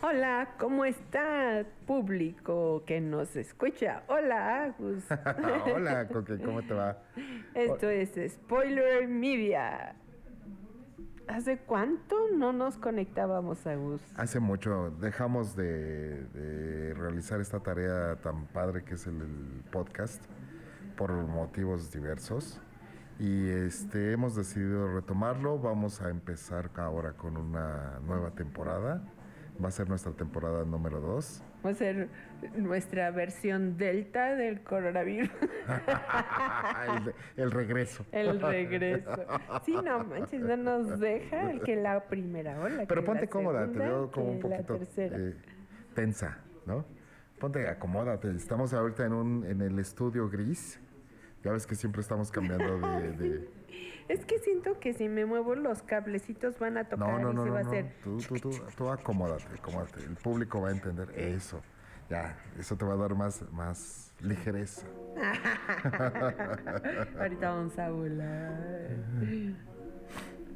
Hola, ¿cómo está público que nos escucha? Hola, Agus. Hola, Coque, ¿cómo te va? Esto es Spoiler Media. ¿Hace cuánto no nos conectábamos, Agus? Hace mucho. Dejamos de, de realizar esta tarea tan padre que es el, el podcast por motivos diversos. Y este hemos decidido retomarlo. Vamos a empezar ahora con una nueva temporada. Va a ser nuestra temporada número 2. Va a ser nuestra versión delta del coronavirus. el, el, regreso. El regreso. Sí, no manches, no nos deja el que la primera ola. Pero ponte cómoda, te veo como un poquito eh, tensa, ¿no? Ponte, acomódate. Estamos ahorita en, un, en el estudio gris. Ya ves que siempre estamos cambiando de, de... Es que siento que si me muevo los cablecitos van a tocar no, no, no, y se va no, a hacer. Tú, tú, tú, tú acomódate, acomódate. El público va a entender eso. Ya, eso te va a dar más, más ligereza. Ahorita vamos a volar.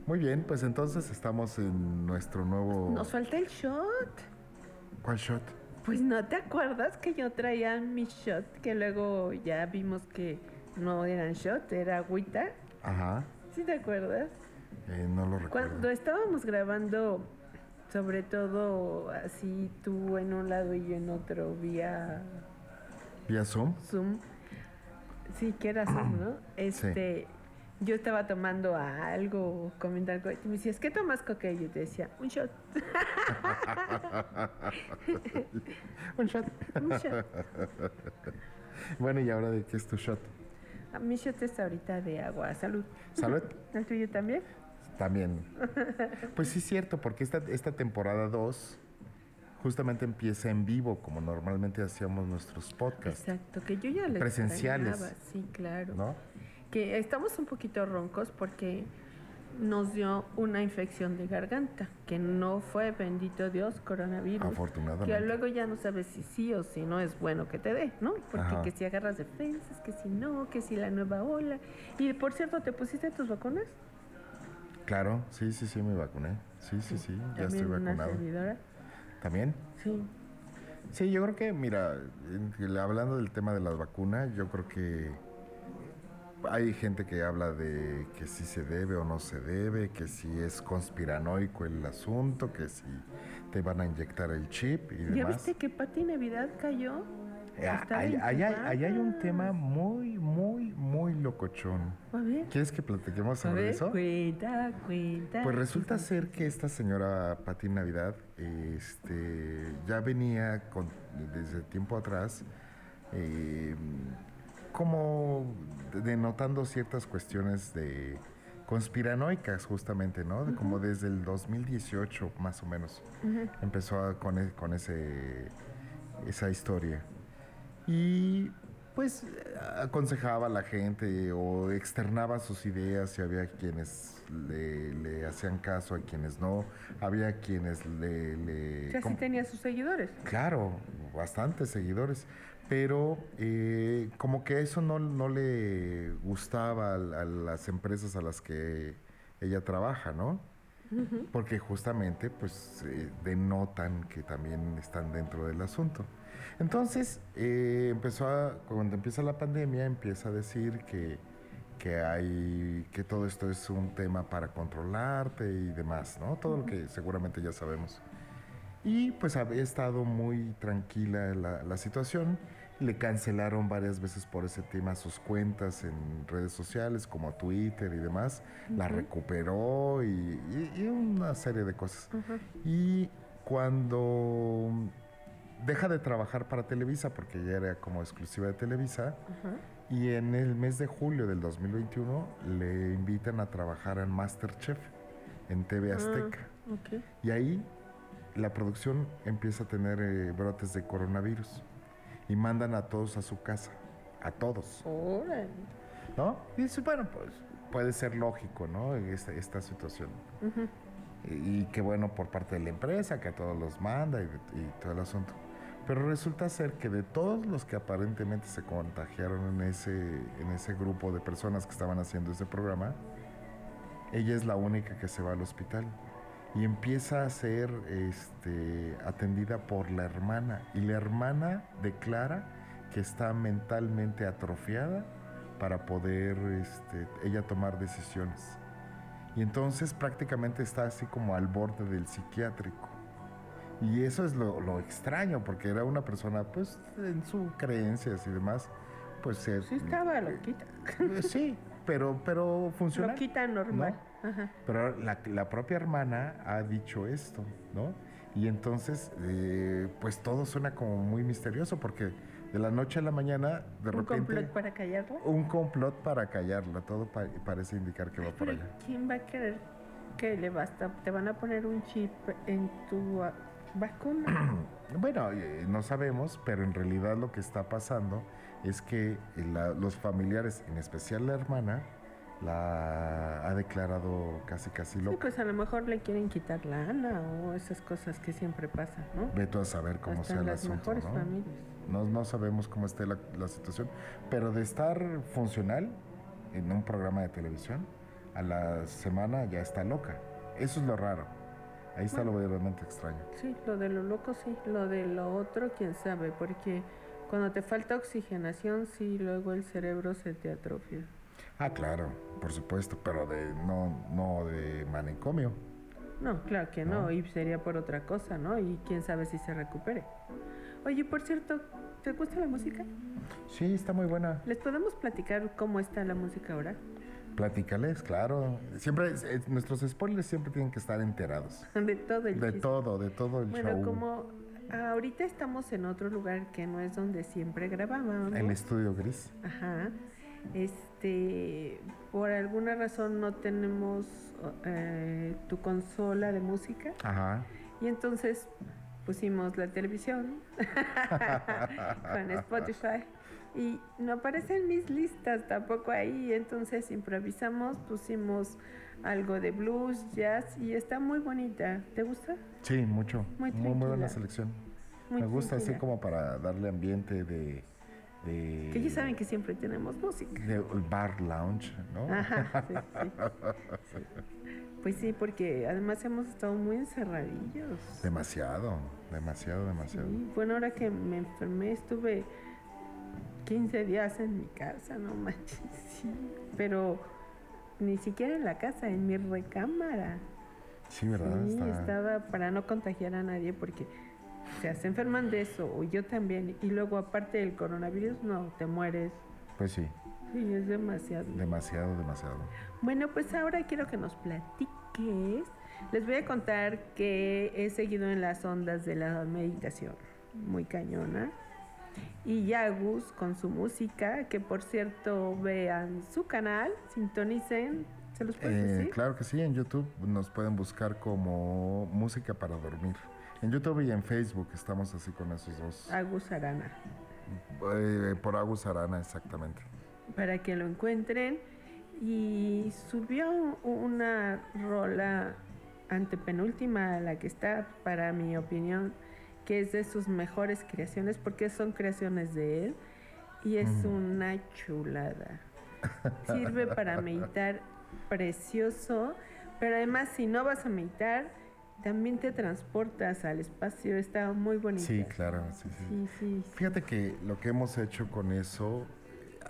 Muy bien, pues entonces estamos en nuestro nuevo. Nos falta el shot. ¿Cuál shot? Pues no te acuerdas que yo traía mi shot, que luego ya vimos que no eran shot, era agüita. Ajá. ¿Sí te acuerdas? Eh, no lo recuerdo. Cuando estábamos grabando, sobre todo así tú en un lado y yo en otro, vía... ¿Vía Zoom? Zoom. Sí, que era Zoom, ¿no? Este... Sí. Yo estaba tomando algo, comiendo algo, y me decías, ¿qué tomas, Coque? Y yo te decía, un shot. un shot. un shot. Bueno, ¿y ahora de qué es tu shot? Mi shot es ahorita de agua. Salud. Salud. ¿El tuyo también? También. Pues sí es cierto, porque esta, esta temporada 2 justamente empieza en vivo, como normalmente hacíamos nuestros podcasts. Exacto, que yo ya les Presenciales. extrañaba. Sí, claro. ¿No? Que estamos un poquito roncos porque nos dio una infección de garganta, que no fue, bendito Dios, coronavirus. Afortunadamente. Que luego ya no sabes si sí o si no es bueno que te dé, ¿no? Porque Ajá. que si agarras defensas, que si no, que si la nueva ola. Y por cierto, ¿te pusiste tus vacunas? Claro, sí, sí, sí, me vacuné. Sí, sí, sí, ya estoy una vacunado. servidora. ¿También? Sí. Sí, yo creo que, mira, hablando del tema de las vacunas, yo creo que hay gente que habla de que si se debe o no se debe, que si es conspiranoico el asunto, que si te van a inyectar el chip y ¿Ya demás. viste que Pati Navidad cayó? Eh, ahí, ahí hay, ahí hay un tema muy, muy, muy locochón. A ver. ¿Quieres que platiquemos A sobre ver, eso? cuenta, cuenta. Pues resulta ser que esta señora Pati Navidad este, ya venía con- desde tiempo atrás eh, como denotando ciertas cuestiones de conspiranoicas justamente, ¿no? De Como desde el 2018 más o menos empezó a- con, e- con ese, esa historia. Y pues aconsejaba a la gente o externaba sus ideas y había quienes le, le hacían caso, a quienes no, había quienes le... le O sea, sí tenía sus seguidores. Claro, bastantes seguidores, pero eh, como que eso no, no le gustaba a, a las empresas a las que ella trabaja, ¿no? Porque justamente pues eh, denotan que también están dentro del asunto. Entonces, eh, empezó a, cuando empieza la pandemia, empieza a decir que, que hay, que todo esto es un tema para controlarte y demás, ¿no? Todo lo que seguramente ya sabemos. Y pues había estado muy tranquila la, la situación. Le cancelaron varias veces por ese tema sus cuentas en redes sociales como Twitter y demás. La recuperó y, y- y una serie de cosas. Y cuando deja de trabajar para Televisa, porque ya era como exclusiva de Televisa, y en el mes de julio del 2021 le invitan a trabajar en Masterchef en TV Azteca. Ok. Y ahí la producción empieza a tener eh, brotes de coronavirus y mandan a todos a su casa, a todos, Órale. ¿no? Y dice, bueno, pues puede ser lógico, ¿no? Esta, esta situación. y, y qué bueno por parte de la empresa, que a todos los manda y, y todo el asunto. Pero resulta ser que de todos los que aparentemente se contagiaron en ese, en ese grupo de personas que estaban haciendo ese programa, ella es la única que se va al hospital. Y empieza a ser este, atendida por la hermana. Y la hermana declara que está mentalmente atrofiada para poder este, ella tomar decisiones. Y entonces prácticamente está así como al borde del psiquiátrico. Y eso es lo, lo extraño, porque era una persona, pues, en sus creencias y demás, pues... sí estaba loquita. Sí, pero, pero funciona. Loquita normal. Pero la, la, propia hermana ha dicho esto, ¿no? Y entonces, eh, pues todo suena como muy misterioso, porque de la noche a la mañana, de repente... ¿Un complot para callarla? Un complot para callarla, todo parece indicar que va por allá. ¿Quién va a querer que le basta? ¿Te van a poner un chip en tu vacuna? bueno, eh, no sabemos, pero en realidad lo que está pasando es que los familiares, en especial la hermana, la ha declarado casi casi loca. Sí, pues a lo mejor le quieren quitar la ana o esas cosas que siempre pasan, ¿no? Veto a saber cómo sea el asunto, ¿no? ¿no? ¿no? sabemos cómo esté la, situación, pero de estar funcional en un programa de televisión, a la semana ya está loca. Eso es lo raro. Ahí está lo verdaderamente extraño. Sí, lo de lo loco sí, lo de lo otro quién sabe, porque cuando te falta oxigenación sí, luego el cerebro se te atrofia. Ah, claro, por supuesto, pero de no, no de manicomio. No, claro que no, y sería por otra cosa, ¿no? Y quién sabe si se recupere. Oye, por cierto, ¿te gusta la música? Sí, está muy buena. ¿Les podemos platicar cómo está la música ahora? Platícales, claro. Siempre, nuestros spoilers siempre tienen que estar enterados. de todo el De todo, de todo el show. Bueno, como ahorita estamos en otro lugar que no es donde siempre grabábamos. El estudio gris. Ajá este, por alguna razón no tenemos eh, tu consola de música. Ajá. Y entonces pusimos la televisión con Spotify y no aparecen mis listas tampoco ahí. Entonces improvisamos, pusimos algo de blues, jazz y está muy bonita. ¿Te gusta? Sí, mucho. Muy, muy, buena selección. Me gusta así como para darle ambiente de que ellos saben que siempre tenemos música. De bar lounge, ¿no? Pues sí, porque además hemos estado muy encerradillos. Demasiado, demasiado, demasiado. Bueno, ahora que me enfermé estuve 15 días en mi casa, no manches, sí. Pero ni siquiera en la casa, en mi recámara. Sí, ¿verdad? Sí, estaba para no contagiar a nadie porque sea, se enferman de eso, o yo también, y luego aparte del coronavirus, no, te mueres. Pues sí. Sí, es demasiado. Demasiado, demasiado. Bueno, pues ahora quiero que nos platiques. Les voy a contar que he seguido en las ondas de la meditación, muy cañona. Y Yagus con su música, que por cierto vean su canal, sintonicen, ¿se los puedes eh, decir? Claro que sí, en YouTube nos pueden buscar como música para dormir. En YouTube y en Facebook estamos así con esos dos. Agus Arana. Eh, por Agus Arana, exactamente. Para que lo encuentren. Y subió una rola antepenúltima, la que está, para mi opinión, que es de sus mejores creaciones, porque son creaciones de él. Y es una chulada. Sirve para meditar precioso, pero además si no vas a meditar, también te transportas al espacio, está muy bonito. Sí, claro, sí sí. sí, Fíjate que lo que hemos hecho con eso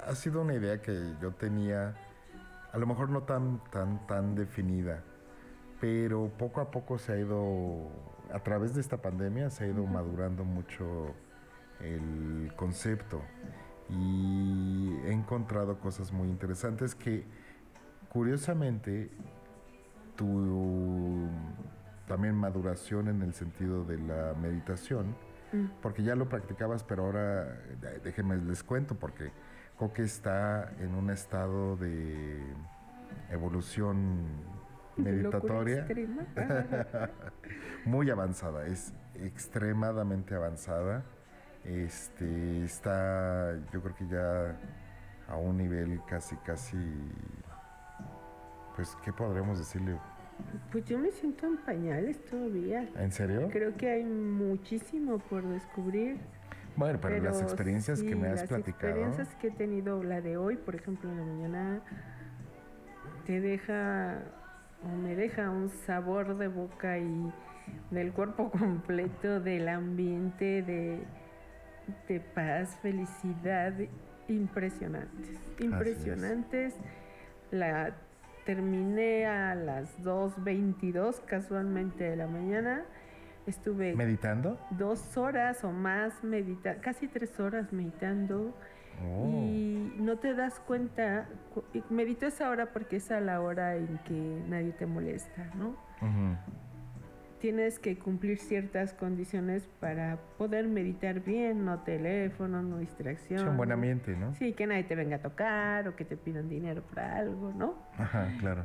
ha sido una idea que yo tenía, a lo mejor no tan, tan, tan definida, pero poco a poco se ha ido, a través de esta pandemia, se ha ido madurando mucho el concepto y he encontrado cosas muy interesantes que curiosamente tu también maduración en el sentido de la meditación, mm. porque ya lo practicabas, pero ahora déjenme les cuento, porque Coque está en un estado de evolución meditatoria muy avanzada, es extremadamente avanzada. Este está, yo creo que ya a un nivel casi, casi, pues, ¿qué podremos decirle? Pues yo me siento en pañales todavía. ¿En serio? Creo que hay muchísimo por descubrir. Bueno, pero, las experiencias que me has platicado. Las experiencias que he tenido, la de hoy, por ejemplo, en la mañana, te deja o me deja un sabor de boca y del cuerpo completo, del ambiente, de, de paz, felicidad, impresionantes, impresionantes. La terminé a las 2.22 casualmente de la mañana. Estuve meditando dos horas o más meditando, casi tres horas meditando. Oh. Y no te das cuenta, medito esa hora porque es a la hora en que nadie te molesta, ¿no? Ujú. Tienes que cumplir ciertas condiciones para poder meditar bien, no teléfono, no distracción. Sí, un buen ambiente, ¿no? Sí, que nadie te venga a tocar o que te pidan dinero para algo, ¿no? Ajá, claro.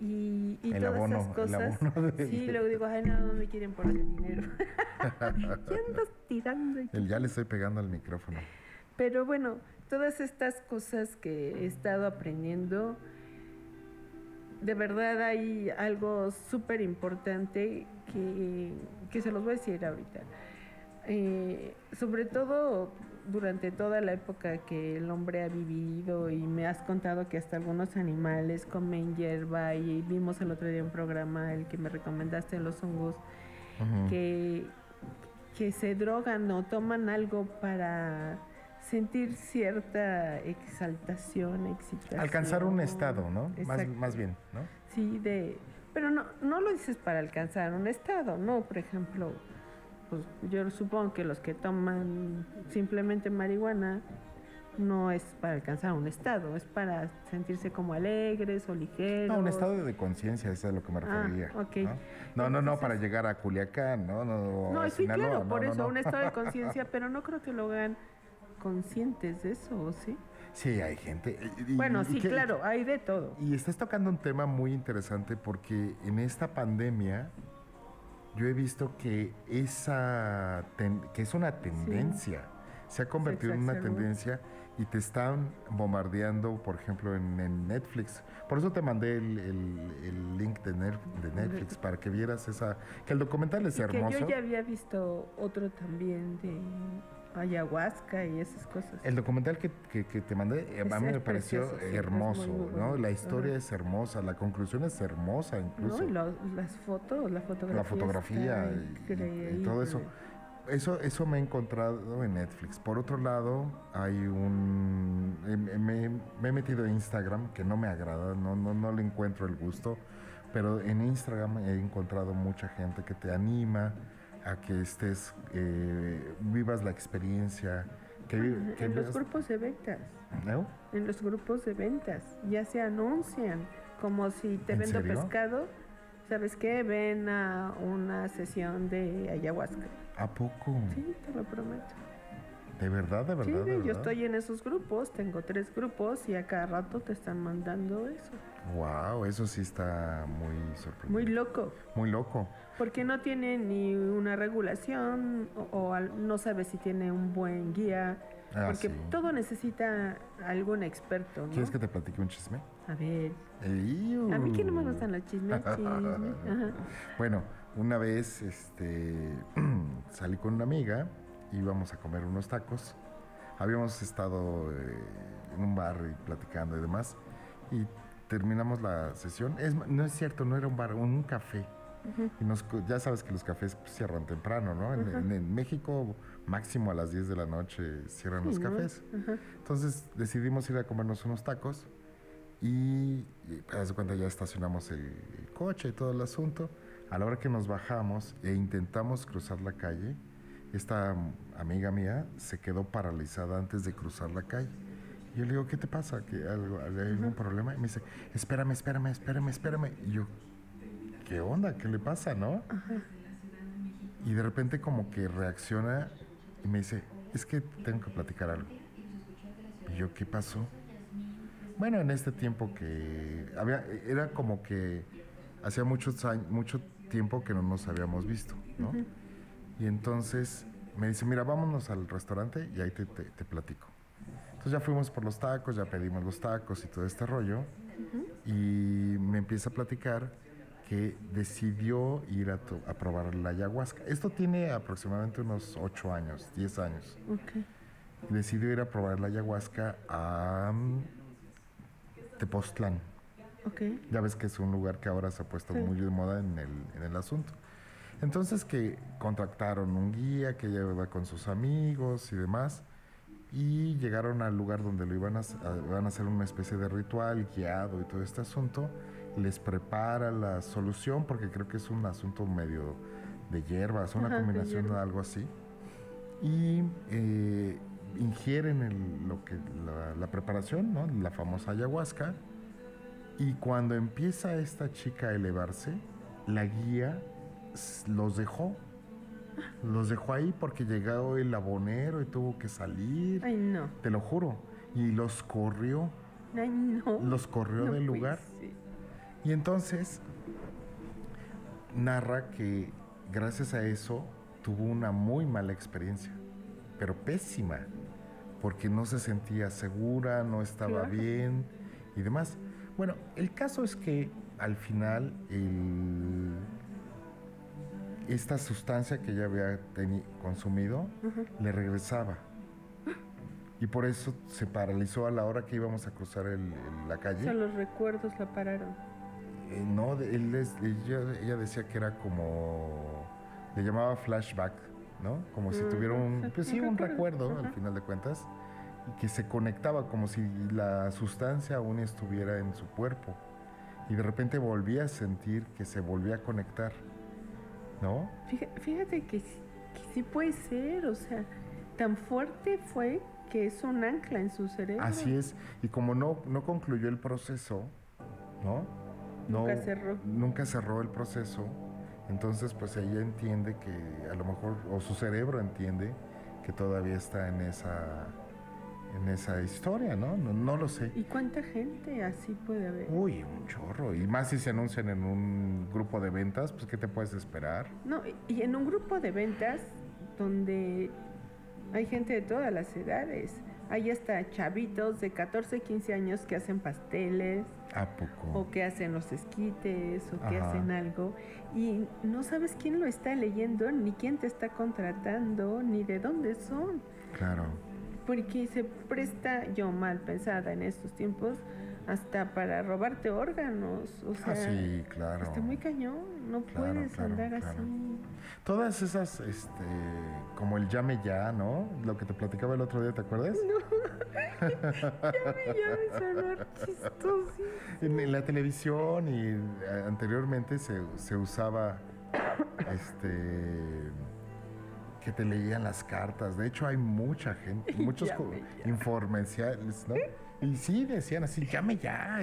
Y, y El todas abono, esas el cosas. abono de- Sí, luego digo, ay, no, no me quieren por ese dinero. ya andas tirando. El ya le estoy pegando al micrófono. Pero bueno, todas estas cosas que he estado aprendiendo, de verdad hay algo súper importante que, que se los voy a decir ahorita. Eh, sobre todo durante toda la época que el hombre ha vivido y me has contado que hasta algunos animales comen hierba y vimos el otro día un programa, el que me recomendaste, los hongos, que, que se drogan o toman algo para sentir cierta exaltación, excitación. Alcanzar un estado, ¿no? Más, más bien, ¿no? Sí, de... Pero no, no lo dices para alcanzar un estado, ¿no? Por ejemplo, pues yo supongo que los que toman simplemente marihuana no es para alcanzar un estado, es para sentirse como alegres o ligeros. No, un estado de conciencia, eso es a lo que me Ah, refería. ok. ¿no? No, no, no, para llegar a Culiacán, ¿no? No, No, sí, Sinaloa, claro, no, por no, eso, un estado de conciencia, pero no creo que lo hagan conscientes de eso, ¿o ¿sí? Sí, hay gente. y- Bueno, y sí, que- claro, hay de todo. Y estás tocando un tema muy interesante porque en esta pandemia yo he visto que esa ten- que es una tendencia, se ha convertido en una tendencia y te están bombardeando, por ejemplo, en, en Netflix. Por eso te mandé el, el- el link de, Ner- de Netflix para que vieras esa, que el documental es Y que hermoso. yo ya había visto otro también de ayahuasca y esas cosas. El documental que, que- que te mandé, eh, a mí me pareció precioso, hermoso, ¿no? La historia Ajá. es hermosa, la conclusión es hermosa incluso. ¿no? Y lo- las fotos, la fotografía. la fotografía y- todo eso. Eso, eso me he encontrado en Netflix. Por otro lado, hay un... eh, Me, me he metido a Instagram, que no me agrada, no, no, no le encuentro el gusto, pero en Instagram he encontrado mucha gente que te anima a que estés, eh, vivas la experiencia, que, vi- que En los grupos de ventas, ¿No? en los grupos de ventas, ya se anuncian como si te ¿En vendo serio? pescado, ¿sabes qué? Ven a una sesión de ayahuasca. ¿A poco? Sí, te lo prometo. ¿De verdad, de Sí, verdad? de yo verdad? estoy en esos grupos, tengo tres grupos y a cada rato te están mandando eso. Wow, eso sí está muy sorprendente. Muy loco, Muy loco. porque no tiene ni una regulación o, o no sabe si tiene un buen guía, Ah, porque sí. todo necesita algún experto, ¿no? ¿Quieres que te platique un chisme? A ver, Iu. a mí que no me gustan los chismes, chismes. Bueno, una vez este, salí con una amiga, íbamos a comer unos tacos. Habíamos estado eh, en un bar y platicando y demás. Y terminamos la sesión. Es, no es cierto, no era un bar, un café. Y nos, ya sabes que los cafés pues, cierran temprano, ¿no? En, en- en México, máximo a las 10 de la noche cierran los Sí, ¿no? cafés. Ajá. Entonces decidimos ir a comernos unos tacos y, y haz de cuenta ya estacionamos el, el coche y todo el asunto. A la hora que nos bajamos e intentamos cruzar la calle, esta amiga mía se quedó paralizada antes de cruzar la calle. Y yo le digo, ¿qué te pasa? ¿Que algo, ¿Hay algún problema? Y me dice, espérame, espérame, espérame, espérame. Y yo, ¿qué onda? ¿Qué le pasa, no? Y de repente como que reacciona y me dice, es que tengo que platicar algo. Y yo, ¿qué pasó? Bueno, en este tiempo que había, era como que hacía muchos años, mucho tiempo que no nos habíamos visto, ¿no? Y entonces me dice, mira, vámonos al restaurante y ahí te, te- te platico. Entonces ya fuimos por los tacos, ya pedimos los tacos y todo este rollo. Y me empieza a platicar que decidió ir a, to- a probar la ayahuasca. Esto tiene aproximadamente unos 8 años, 10 años. Ok. Decidió ir a probar la ayahuasca a mm, Tepoztlán. Ok. Ya ves que es un lugar que ahora se ha puesto muy de moda en el, en el asunto. Entonces que contactaron un guía que lleva con sus amigos y demás y llegaron al lugar donde lo iban a, a hacer una especie de ritual guiado y todo este asunto. Les prepara la solución porque creo que es un asunto medio de hierbas, una combinación de, algo así. Y eh, ingieren lo que, la, preparación, ¿no? la famosa ayahuasca. Y cuando empieza esta chica a elevarse, la guía los dejó. Los dejó ahí porque llegó el abonero y tuvo que salir. Ay, no. Te lo juro. Y los corrió. Ay, no. Los corrió del lugar. Y entonces narra que gracias a eso tuvo una muy mala experiencia, pero pésima, porque no se sentía segura, no estaba bien y demás. Bueno, el caso es que al final esta sustancia que ella había consumido le regresaba. Y por eso se paralizó a la hora que íbamos a cruzar la calle. O sea, los recuerdos la pararon. Eh, no, él ella, decía que era como, le llamaba flashback, ¿no? Como si mm, tuviera un, pues sí, un recuerdo al final de cuentas, y que se conectaba como si la sustancia aún estuviera en su cuerpo. Y de repente volvía a sentir que se volvía a conectar, ¿no? Fíjate que, sí puede ser, o sea, tan fuerte fue que es un ancla en su cerebro. Así es, y como no, no concluyó el proceso, ¿no? nunca cerró. Nunca cerró el proceso. Entonces, pues ella entiende que a lo mejor, o su cerebro entiende que todavía está en esa, en esa historia, ¿no? ¿no? lo sé. ¿Y cuánta gente así puede haber? Uy, un chorro. Y más si se anuncian en un grupo de ventas, pues ¿qué te puedes esperar? No, y en un grupo de ventas donde hay gente de todas las edades. Hay hasta chavitos de 14, 15 años que hacen pasteles. ¿A poco? O que hacen los esquites, o que hacen algo. Y no sabes quién lo está leyendo, ni quién te está contratando, ni de dónde son. Claro. Porque se presta, yo mal pensada en estos tiempos, hasta para robarte órganos. O ah, sea, sí, claro. Está muy cañón, no puedes andar así. Todas esas, este, como el llame ya, ¿no? Lo que te platicaba el otro día, ¿te acuerdas? No, llame ya me chistoso. En, la televisión y eh, anteriormente se, se usaba, este que te leían las cartas. De hecho, hay mucha gente, muchos informes, ¿no? Y sí, decían así, llame ya,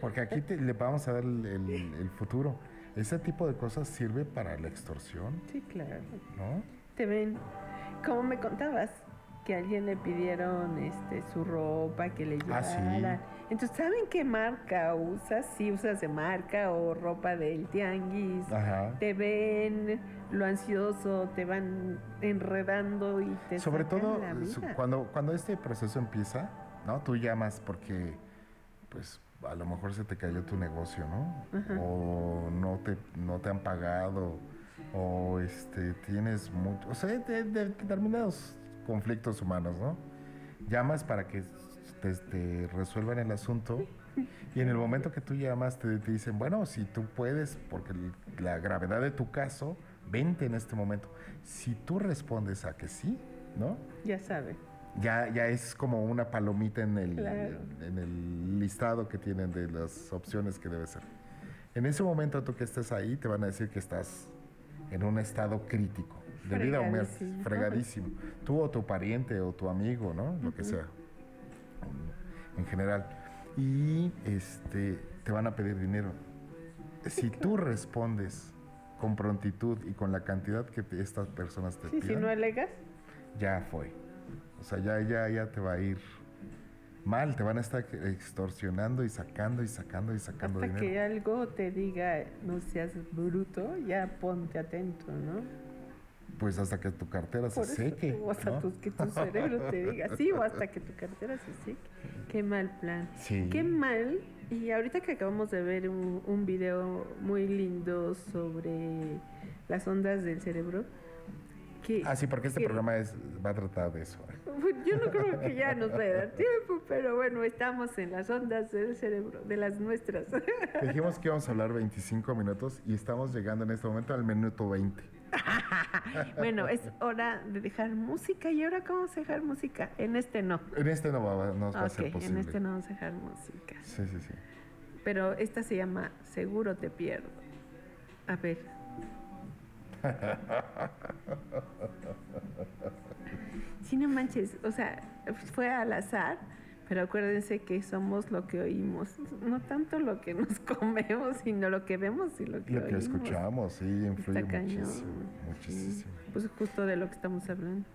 porque aquí le vamos a dar el, futuro. Ese tipo de cosas sirve para la extorsión. Sí, claro. ¿No? Te ven, como me contabas, que a alguien le pidieron este, su ropa, que le ah, llevara. Entonces, ¿saben qué marca usas? Si usas de marca o ropa del tianguis. Te ven lo ansioso, te van enredando y te Sobre todo, cuando, cuando este proceso empieza, ¿no? Tú llamas porque, pues, a lo mejor se te cayó tu negocio, ¿no? O no te, no te han pagado, o este, tienes mucho, o sea, de, determinados conflictos humanos, ¿no? Llamas para que te, resuelvan el asunto y en el momento que tú llamas te, te, dicen, bueno, si tú puedes, porque la gravedad de tu caso, vente en este momento. Si tú respondes a que sí, ¿no? Ya sabe ya, ya es como una palomita en el, en el listado que tienen de las opciones que debe ser. En ese momento tú que estés ahí te van a decir que estás en un estado crítico, de vida o muerte, fregadísimo. Tú o tu pariente o tu amigo, ¿no? Lo que sea, en general. Y este, te van a pedir dinero. Si tú respondes con prontitud y con la cantidad que estas personas te sí, piden, si no alegas, ya fue. O sea, ya, ya, ya te va a ir mal, te van a estar extorsionando y sacando y sacando y sacando Hasta que algo te diga, no seas bruto, ya ponte atento, ¿no? Pues hasta que tu cartera se seque. O hasta que tu cerebro te diga, sí, o hasta que tu cartera se seque. Qué mal plan. Sí. Qué mal. Y ahorita que acabamos de ver un, un video muy lindo sobre las ondas del cerebro, que... Ah, sí, porque este que- programa es, va a tratar de eso. Pues Yo no creo que ya nos vaya a dar tiempo, pero bueno, estamos en las ondas del cerebro, de las nuestras. Dijimos que íbamos a hablar 25 minutos y estamos llegando en este momento al minuto 20. bueno, es hora de dejar música. ¿Y ahora cómo vamos a dejar música? En este no. En este no va, no va a ser en posible. este no vamos a dejar música. Sí, sí, sí. Pero esta se llama Seguro te pierdo. A ver. Sí, no manches. O sea, fue al azar, pero acuérdense que somos lo que oímos. No tanto lo que nos comemos, sino lo que vemos y lo que Lo que oímos. escuchamos, sí, influye Está cañón. muchísimo. Muchísimo. Pues justo de lo que estamos hablando.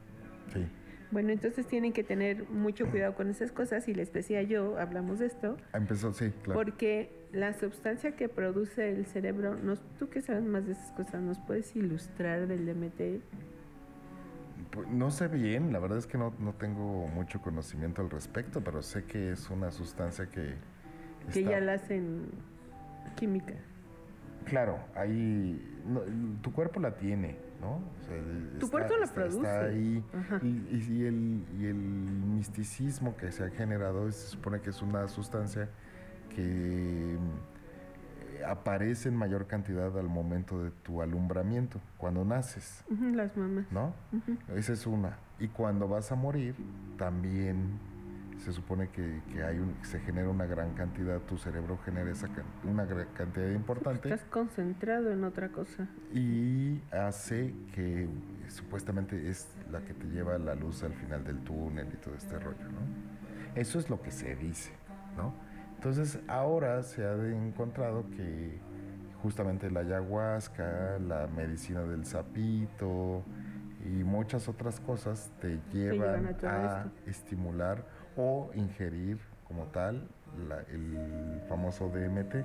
Sí. Bueno, entonces tienen que tener mucho cuidado con esas cosas y les decía yo, hablamos de esto, Empezó, sí, claro. porque la sustancia que produce el cerebro, nos, tú que sabes más de esas cosas, ¿nos puedes ilustrar del DMT? Pues, No sé bien, la verdad es que no, no tengo mucho conocimiento al respecto, pero sé que es una sustancia que... Que está- ya la hacen química. Claro, ahí... no, tu cuerpo la tiene, ¿no? O sea, Tu está- cuerpo la está- produce. Está ahí. Y, y- y el, y el misticismo que se ha generado se supone que es una sustancia que aparece en mayor cantidad al momento de tu alumbramiento, cuando naces. Las mamás. ¿no? Esa es una. Y cuando vas a morir, también se supone que, que hay un, se genera una gran cantidad, tu cerebro genera esa una gran cantidad importante Estás concentrado en otra cosa. y hace que supuestamente es la que te lleva la luz al final del túnel y todo este rollo, ¿no? Eso es lo que se dice, ¿no? Entonces ahora se ha encontrado que justamente la ayahuasca, la medicina del sapito y muchas otras cosas te llevan, llevan a a estimular o ingerir como tal la- el famoso DMT.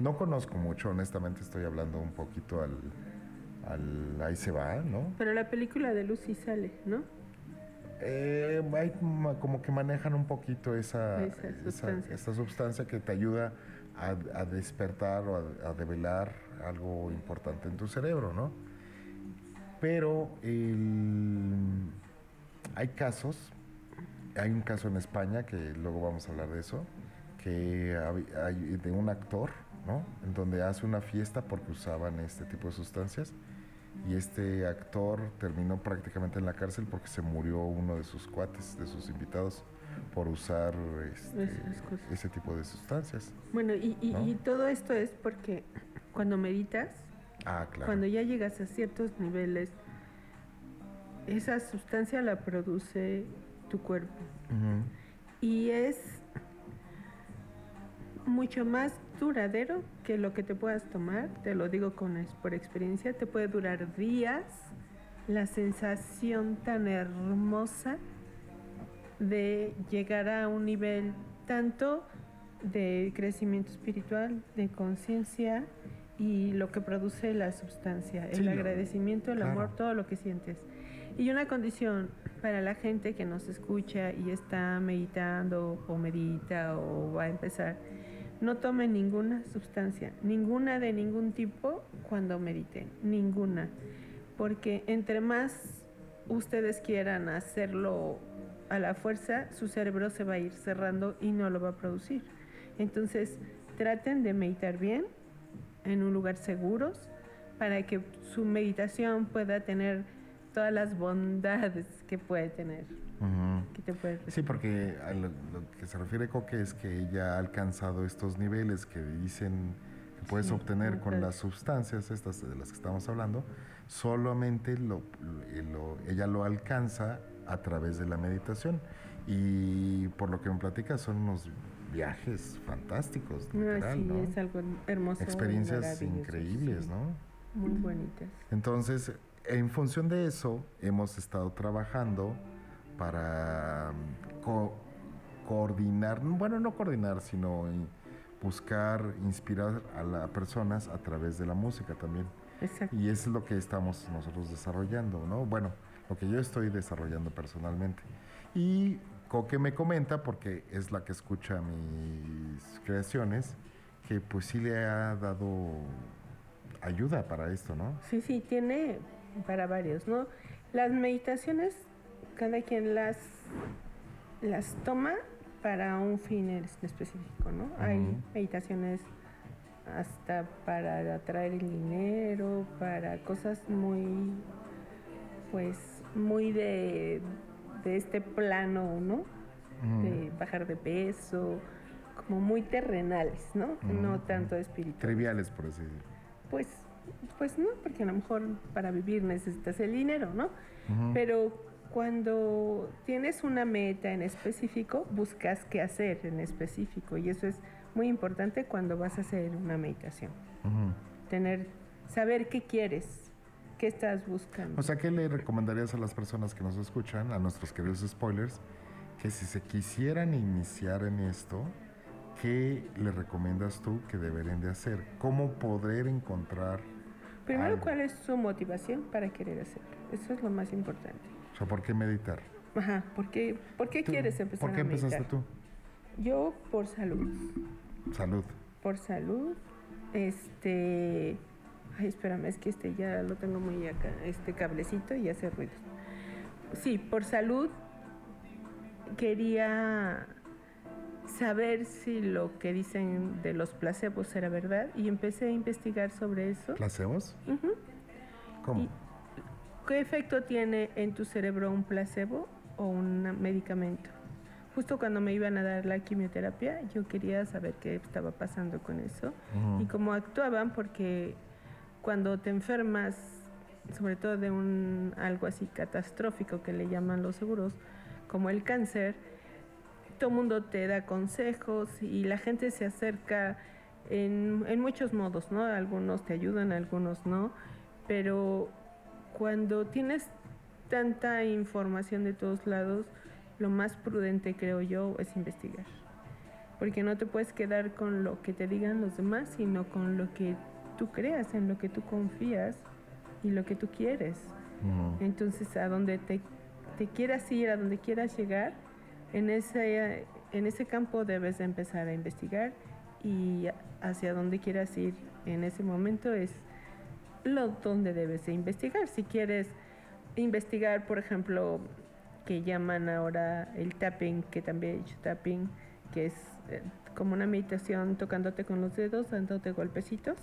No conozco mucho, honestamente estoy hablando un poquito al, al ahí se va, ¿no? Pero la película de Lucy sale, ¿no? Eh, hay como que manejan un poquito esa, Esa esa- sustancia. esta sustancia que te ayuda a, a despertar o a, a develar algo importante en tu cerebro, ¿no? Pero el- hay casos, hay un caso en España, que luego vamos a hablar de eso, que hay de un actor, ¿no? En donde hace una fiesta porque usaban este tipo de sustancias y este actor terminó prácticamente en la cárcel porque se murió uno de sus cuates, de sus invitados, por usar este, ese tipo de sustancias. Bueno, y, y- ¿No? y todo esto es porque cuando meditas, Ah, claro. cuando ya llegas a ciertos niveles, esa sustancia la produce tu cuerpo. Y es mucho más duradero que lo que te puedas tomar, te lo digo con por experiencia, te puede durar días la sensación tan hermosa de llegar a un nivel tanto de crecimiento espiritual, de conciencia y lo que produce la sustancia, Sí, el lo- agradecimiento, el claro. amor, todo lo que sientes. Y una condición para la gente que nos escucha y está meditando o medita o va a empezar, no tomen ninguna sustancia, ninguna de ningún tipo cuando mediten, ninguna. Porque entre más ustedes quieran hacerlo a la fuerza, su cerebro se va a ir cerrando y no lo va a producir. Entonces, traten de meditar bien en un lugar seguros para que su meditación pueda tener todas las bondades que puede tener, Ujú. que te puede Sí, porque a lo, lo que se refiere Coque es que ella ha alcanzado estos niveles que dicen que puedes Sí, obtener con las sustancias estas de las que estamos hablando, solamente lo, lo- ella lo alcanza a través de la meditación. Y por lo que me platica son unos viajes fantásticos, Ah, literal, sí, ¿no? es algo hermoso. Experiencias increíbles, sí, ¿no? Muy bonitas. Entonces, en función de eso, hemos estado trabajando para mm, co- coordinar, bueno, no coordinar, sino eh, buscar inspirar a las personas a través de la música también. Exacto. Y eso es lo que estamos nosotros desarrollando, ¿no? Bueno, lo que yo estoy desarrollando personalmente. Y Coque me comenta, porque es la que escucha mis creaciones, que pues sí le ha dado ayuda para esto, ¿no? Sí, sí, tiene para varios, ¿no? Las meditaciones, cada quien las, las toma para un fin específico, ¿no? Hay meditaciones hasta para atraer el dinero, para cosas muy, pues, muy de, de este plano, ¿no? De bajar de peso, como muy terrenales, ¿no? No tanto espirituales. Triviales, por así decirlo. Pues, pues no, porque a lo mejor para vivir necesitas el dinero, ¿no? Pero cuando tienes una meta en específico, buscas qué hacer en específico y eso es muy importante cuando vas a hacer una meditación. Tener, saber qué quieres, qué estás buscando. O sea, ¿qué le recomendarías a las personas que nos escuchan, a nuestros queridos spoilers, que si se quisieran iniciar en esto, ¿qué le recomiendas tú que deberían de hacer? ¿Cómo poder encontrar... Primero, ¿cuál es su motivación para querer hacerlo? Eso es lo más importante. O sea, ¿por qué meditar? Ajá, ¿por qué, por qué quieres empezar ¿Por qué empezaste tú? Yo por salud. Salud. Por salud. Este... Ay, espérame, es que este ya lo tengo muy acá, este cablecito y hace ruidos. Sí, por salud quería saber si lo que dicen de los placebos era verdad y empecé a investigar sobre eso. ¿Placebos? ¿Cómo? ¿Qué efecto tiene en tu cerebro un placebo o un medicamento? Justo cuando me iban a dar la quimioterapia, yo quería saber qué estaba pasando con eso y cómo actuaban, porque cuando te enfermas, sobre todo de un algo así catastrófico que le llaman los seguros, como el cáncer, todo el mundo te da consejos y la gente se acerca en, en, muchos modos, ¿no? Algunos te ayudan, algunos no, pero cuando tienes tanta información de todos lados, lo más prudente, creo yo, es investigar. Porque no te puedes quedar con lo que te digan los demás, sino con lo que tú creas, en lo que tú confías y lo que tú quieres. Entonces, a donde te, te quieras ir, a donde quieras llegar, en ese, en ese campo debes empezar a investigar y hacia donde quieras ir en ese momento es lo donde debes de investigar. Si quieres investigar, por ejemplo, que llaman ahora el tapping, que también he hecho tapping, que es eh, como una meditación tocándote con los dedos, dándote golpecitos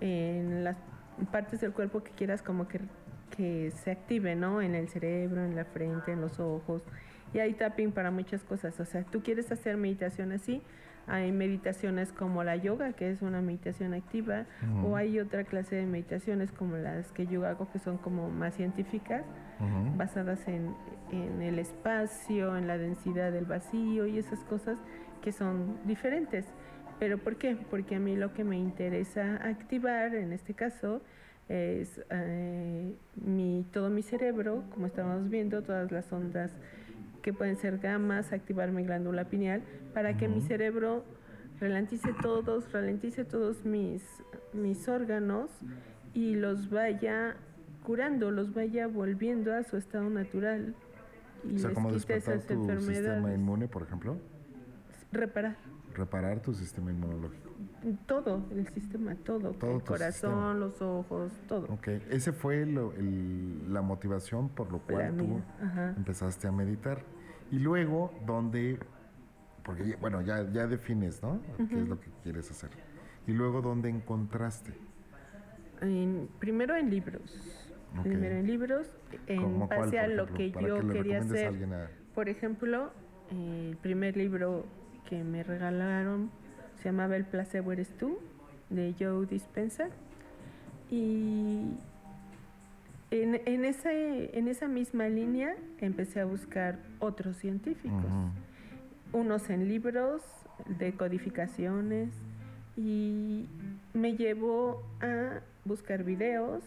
en las partes del cuerpo que quieras como que, que se active, ¿no? En el cerebro, en la frente, en los ojos, y hay tapping para muchas cosas. O sea, tú quieres hacer meditación así, hay meditaciones como la yoga, que es una meditación activa, o hay otra clase de meditaciones como las que yo hago, que son como más científicas, basadas en, en, el espacio, en la densidad del vacío y esas cosas que son diferentes. ¿Pero por qué? Porque a mí lo que me interesa activar, en este caso, es eh, mi, todo mi cerebro, como estamos viendo, todas las ondas que pueden ser gamas, activar mi glándula pineal, para que mi cerebro ralentice todos, ralentice todos mis, mis órganos y los vaya curando, los vaya volviendo a su estado natural. Y o sea, como despertar tu sistema inmune, por ejemplo. Reparar. Reparar tu sistema inmunológico. Todo, el sistema, todo. el corazón, los ojos, todo. Ok, ese fue la motivación por lo cual tú empezaste a meditar. Y luego, ¿dónde? Porque, bueno, ya, ya defines, ¿no? ¿Qué es lo que quieres hacer? Y luego, ¿dónde encontraste? primero en libros. Primero en libros, en base a lo que yo quería hacer. Por ejemplo, el primer libro que me regalaron se llamaba El placebo eres tú, de Joe Dispenza. Y en, en, ese, en esa misma línea empecé a buscar otros científicos, unos en libros de codificaciones y me llevó a buscar videos.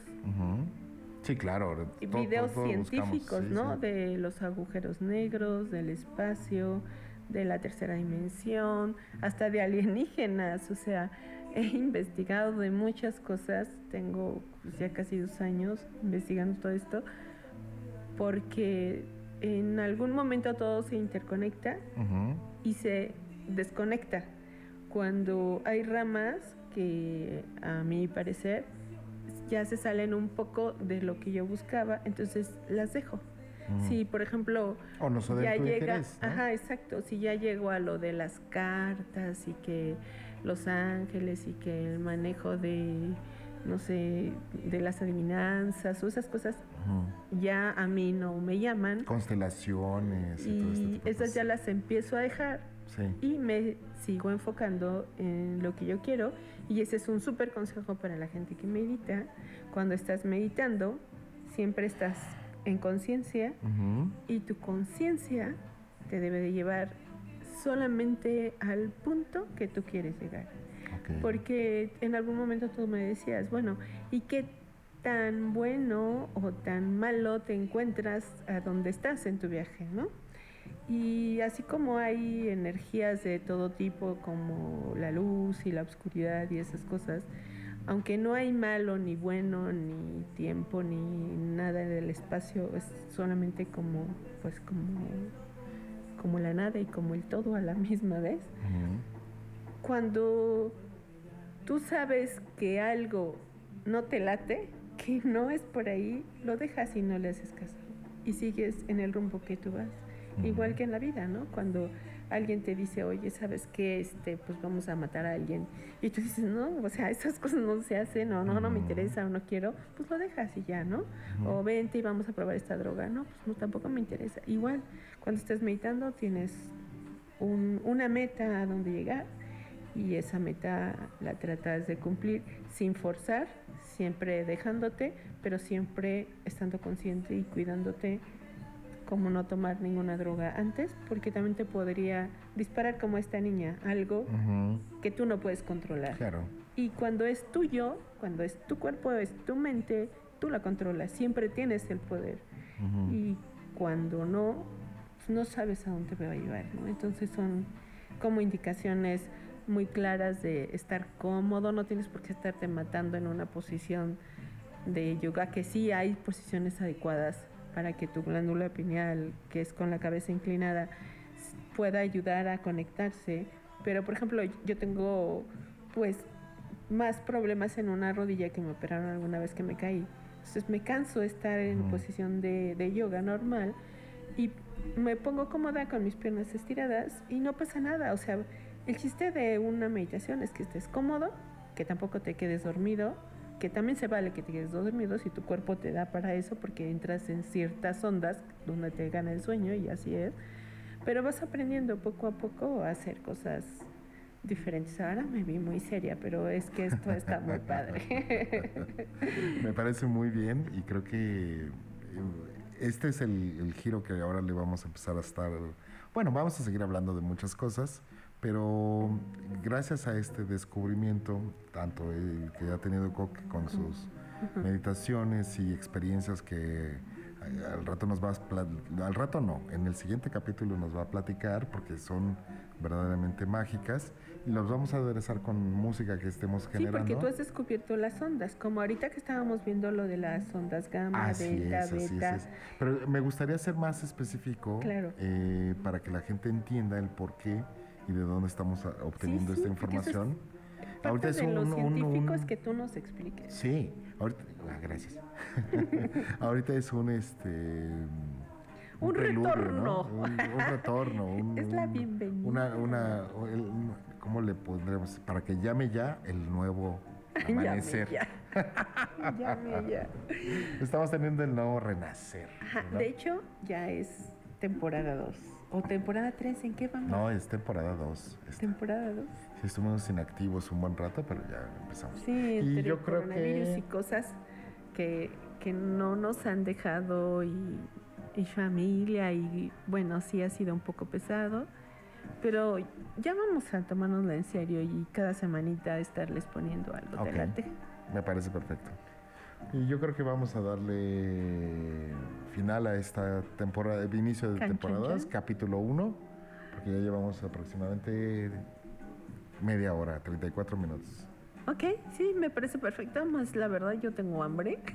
Sí, claro. videos científicos, ¿no? De los agujeros negros, del espacio, de la tercera dimensión, hasta de alienígenas, o sea, he investigado de muchas cosas, tengo pues, ya casi dos años investigando todo esto, porque en algún momento todo se interconecta y se desconecta. Cuando hay ramas que a mi parecer ya se salen un poco de lo que yo buscaba, entonces las dejo. Mm. Si, por ejemplo, O no ya llega, interés, ¿no? ajá, exacto, si ya llego a lo de las cartas y que los ángeles y que el manejo de, no sé, de las adivinanzas o esas cosas, ya a mí no me llaman Constelaciones y, todo este tipo esas ya las empiezo a dejar Sí. y me sigo enfocando en lo que yo quiero y ese es un súper consejo para la gente que medita. Cuando estás meditando, siempre estás en conciencia y tu conciencia te debe de llevar solamente al punto que tú quieres llegar. Porque en algún momento tú me decías, bueno, ¿y qué tan bueno o tan malo te encuentras a donde estás en tu viaje, no? Y así como hay energías de todo tipo, como la luz y la oscuridad y esas cosas, aunque no hay malo ni bueno, ni tiempo, ni nada en el espacio, es solamente como, pues como, como la nada y como el todo a la misma vez cuando tú sabes que algo no te late, que no es por ahí, lo dejas y no le haces caso. Y sigues en el rumbo que tú vas. Igual que en la vida, ¿no? Cuando alguien te dice, oye, ¿sabes qué? Este, pues vamos a matar a alguien. Y tú dices, no, o sea, esas cosas no se hacen, o no, no me Ujú. interesa, o no quiero, pues lo dejas y ya, ¿no? O vente y vamos a probar esta droga. No, pues no, tampoco me interesa. Igual, cuando estás meditando tienes un- una meta a donde llegar y esa meta la tratas de cumplir sin forzar, siempre dejándote, pero siempre estando consciente y cuidándote como no tomar ninguna droga antes, porque también te podría disparar como esta niña, algo que tú no puedes controlar. Claro. Y cuando es tuyo, cuando es tu cuerpo, es tu mente, tú la controlas, siempre tienes el poder. Y cuando no, pues no sabes a dónde te va a llevar, ¿no? Entonces son como indicaciones muy claras de estar cómodo, no tienes por qué estarte matando en una posición de yoga, que sí hay posiciones adecuadas para que tu glándula pineal, que es con la cabeza inclinada, pueda ayudar a conectarse. Pero, por ejemplo, yo tengo, pues, más problemas en una rodilla que me operaron alguna vez que me caí. Entonces me canso de estar en posición de, de yoga normal y me pongo cómoda con mis piernas estiradas y no pasa nada. O sea, el chiste de una meditación es que estés cómodo, que tampoco te quedes dormido, que también se vale que te quedes dormido si tu cuerpo te da para eso porque entras en ciertas ondas donde te gana el sueño y así es. Pero vas aprendiendo poco a poco a hacer cosas diferentes. Ahora me vi muy seria, pero es que esto está muy padre. Me parece muy bien y creo que eh, este es el, el giro que ahora le vamos a empezar a estar... Bueno, vamos a seguir hablando de muchas cosas, pero gracias a este descubrimiento, tanto el que ha tenido Coque con sus meditaciones y experiencias que eh, al rato nos va a al rato no, en el siguiente capítulo nos va a platicar porque son verdaderamente mágicas y los vamos a aderezar con música que estemos Sí, generando. porque tú has descubierto las ondas, como ahorita que estábamos viendo lo de las ondas gamma, Así delta, es, así es, beta. es. Pero me gustaría ser más específico Claro. eh, para que la gente entienda el por qué y de dónde estamos a- obteniendo sí, esta es información. Parte Ahorita es de lo un- un- científico un- que tú nos expliques. Sí, ahorita, ah, gracias. ahorita es un este Un preludio, retorno. ¿no? Un, un retorno, un- Es la un- bienvenida. Una, una, el- un- ¿cómo le pondremos? Para que llame ya el nuevo Llame amanecer. ya. Llame ya. Estamos teniendo el nuevo renacer. Ajá, de hecho, ya es temporada 2. O temporada 3, ¿en qué vamos? No, es temporada 2. Temporada 2. Sí, estuvimos inactivos un buen rato, pero ya empezamos. Sí, Y entre yo creo que- y cosas que, que no nos han dejado y, y familia y bueno, sí ha sido un poco pesado, pero ya vamos a tomárnoslo en serio y cada semanita estarles poniendo algo Ok. de late. Me parece perfecto. Y yo creo que vamos a darle final a esta temporada, inicio de temporadas, capítulo 1, porque ya llevamos aproximadamente media hora, 34 minutos. Ok, sí, me parece perfecto, más la verdad yo tengo hambre.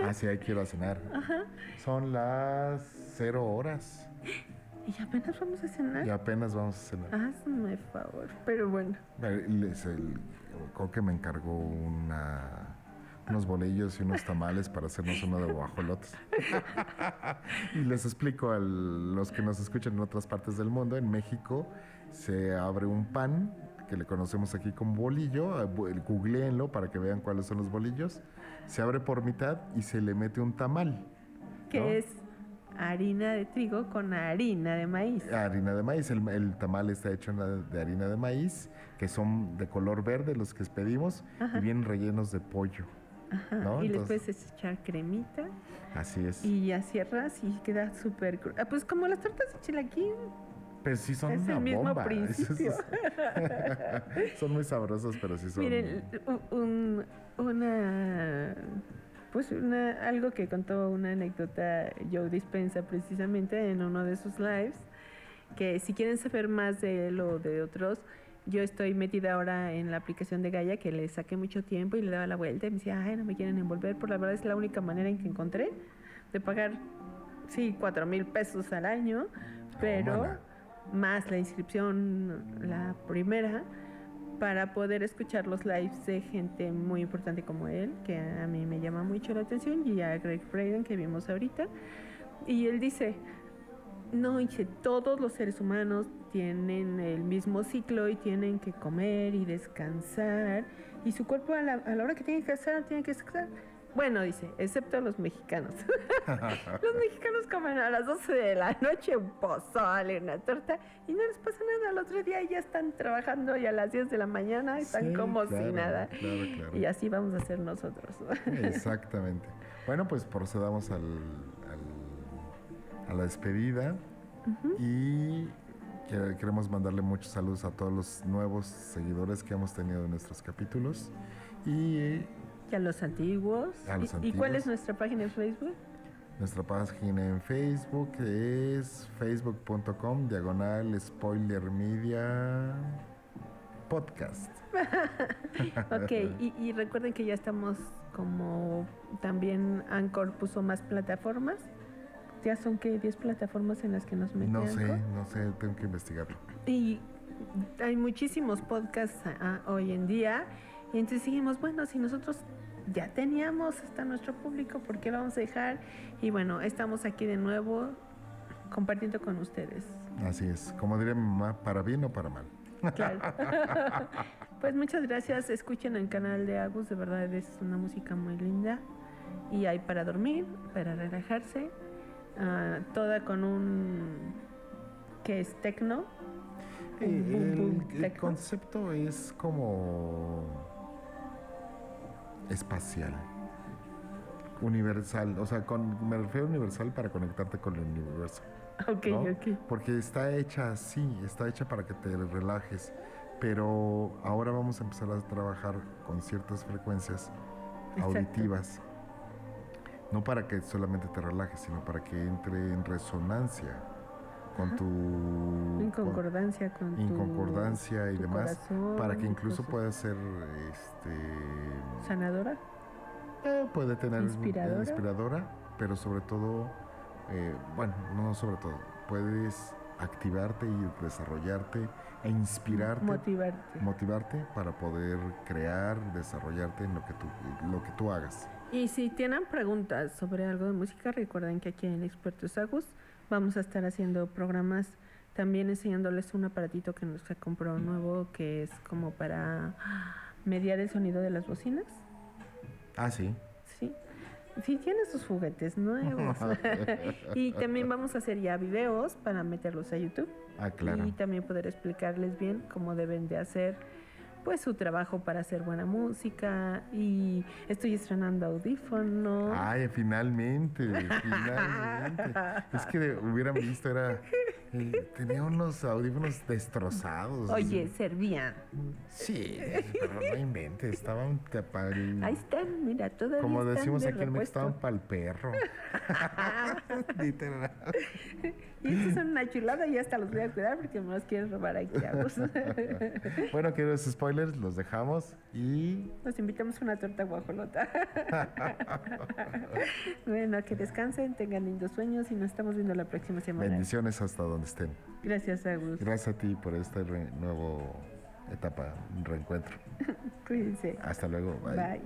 Ah, sí, ahí quiero cenar. Son las 0 horas y apenas vamos a cenar. y apenas vamos a cenar. Hazme favor, pero bueno. Les- el- creo que me encargó una unos bolillos y unos tamales para hacernos uno de guajolotes. y les explico a los que nos escuchan en otras partes del mundo, en México se abre un pan que le conocemos aquí como bolillo, eh, googleenlo para que vean cuáles son los bolillos, se abre por mitad y se le mete un tamal. Que es harina de trigo con harina de maíz. Harina de maíz, el, tamal está hecho de harina de maíz, que son de color verde los que pedimos y vienen rellenos de pollo. Ajá. Y después puedes echar cremita. Así es. Y ya cierras y queda súper... Ah, pues como las tortas de chilaquín. Pero sí son es el mismo principio. son muy sabrosas, pero sí son... Miren, una... Pues una, algo que contó una anécdota Joe Dispensa precisamente en uno de sus lives, que si quieren saber más de él o de otros, yo estoy metida ahora en la aplicación de Gaia que le saqué mucho tiempo y le daba la vuelta y me decía, ay, no me quieren envolver, por la verdad es la única manera en que encontré de pagar, sí, cuatro mil pesos al año, pero más la inscripción, la primera, para poder escuchar los lives de gente muy importante como él, que a mí me llama mucho la atención, y a Greg Braden que vimos ahorita. Y él dice, no, dice, todos los seres humanos tienen el mismo ciclo y tienen que comer y descansar, y su cuerpo a la, a la hora que tiene que hacer, tiene que descansar. Bueno, dice, excepto los mexicanos. los mexicanos comen a las 12 de la noche un pozole, una torta y no les pasa nada. Al otro día ya están trabajando y a las 10 de la mañana están como si nada. Y así vamos a hacer nosotros. Exactamente. Bueno, pues procedamos al, a la despedida y queremos mandarle muchos saludos a todos los nuevos seguidores que hemos tenido en nuestros capítulos y y a los antiguos. ¿Y, cuál es nuestra página en Facebook? Nuestra página en Facebook es facebook.com diagonal spoiler media podcast. ok, y, recuerden que ya estamos como también Anchor puso más plataformas. ¿Ya son que 10 plataformas en las que nos metemos? No sé, no sé, tengo que investigarlo. Y hay muchísimos podcasts ah, hoy en día. Y entonces dijimos, bueno, si nosotros ya teníamos hasta nuestro público, ¿por qué lo vamos a dejar? Y bueno, estamos aquí de nuevo compartiendo con ustedes. Así es, como diría mi mamá, para bien o para mal. Claro. pues muchas gracias, escuchen el canal de Agus, de verdad es una música muy linda y hay para dormir, para relajarse, ah, toda con un que es tecno. el concepto es como espacial. Universal, o sea, con, me refiero a universal para conectarte con el universo. Ok, ok. Porque está hecha así, está hecha para que te relajes. Pero ahora vamos a empezar a trabajar con ciertas frecuencias auditivas. No para que solamente te relajes, sino para que entre en resonancia con tu... En concordancia con, En concordancia y demás. para que incluso pueda ser... Este, ¿Sanadora? Eh, puede tener... Inspiradora. Inspiradora, pero sobre todo... Eh, bueno, no sobre todo. Puedes activarte y desarrollarte e inspirarte. Motivarte. Motivarte para poder crear, desarrollarte en lo que tú, lo que tú hagas. Y si tienen preguntas sobre algo de música, recuerden que aquí en Expertos Agus vamos a estar haciendo programas también enseñándoles un aparatito que nos compró nuevo que es como para mediar el sonido de las bocinas. Ah, sí. Sí. Sí, tiene sus juguetes nuevos. y también vamos a hacer ya videos para meterlos a YouTube. Ah, claro. Y también poder explicarles bien cómo deben de hacer pues su trabajo para hacer buena música y estoy estrenando audífonos. Ay, finalmente, finalmente. es que hubieran visto, era eh, tenía unos audífonos destrozados. Oye, servían. Sí, pero no inventes, estaban pal... Ahí están, mira, todavía Como decimos aquí en México, estaban para el perro. Literal. Y estos son una chulada y hasta los voy a cuidar porque me los quieren robar aquí a bueno, queridos spoilers, los dejamos y... Nos invitamos a una torta guajolota. bueno, que descansen, tengan lindos sueños y nos estamos viendo la próxima semana. Bendiciones hasta donde estén. Gracias, Agus. Gracias a ti por esta nueva etapa, un reencuentro. Cuídense. Hasta luego. Bye.